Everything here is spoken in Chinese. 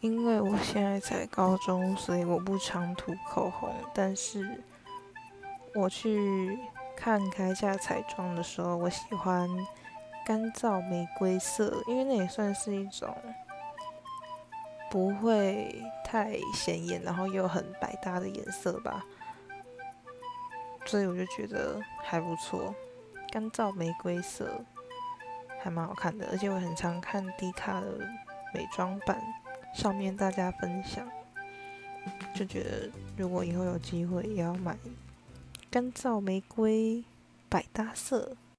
因为我现在才高中，所以我不常涂口红。但是我去看开价彩妆的时候，我喜欢干燥玫瑰色，因为那也算是一种不会太显眼，然后又很百搭的颜色吧。所以我就觉得还不错，干燥玫瑰色还蛮好看的，而且我很常看迪卡的美妆版。上面大家分享，就觉得如果以后有机会也要买干燥玫瑰百搭色。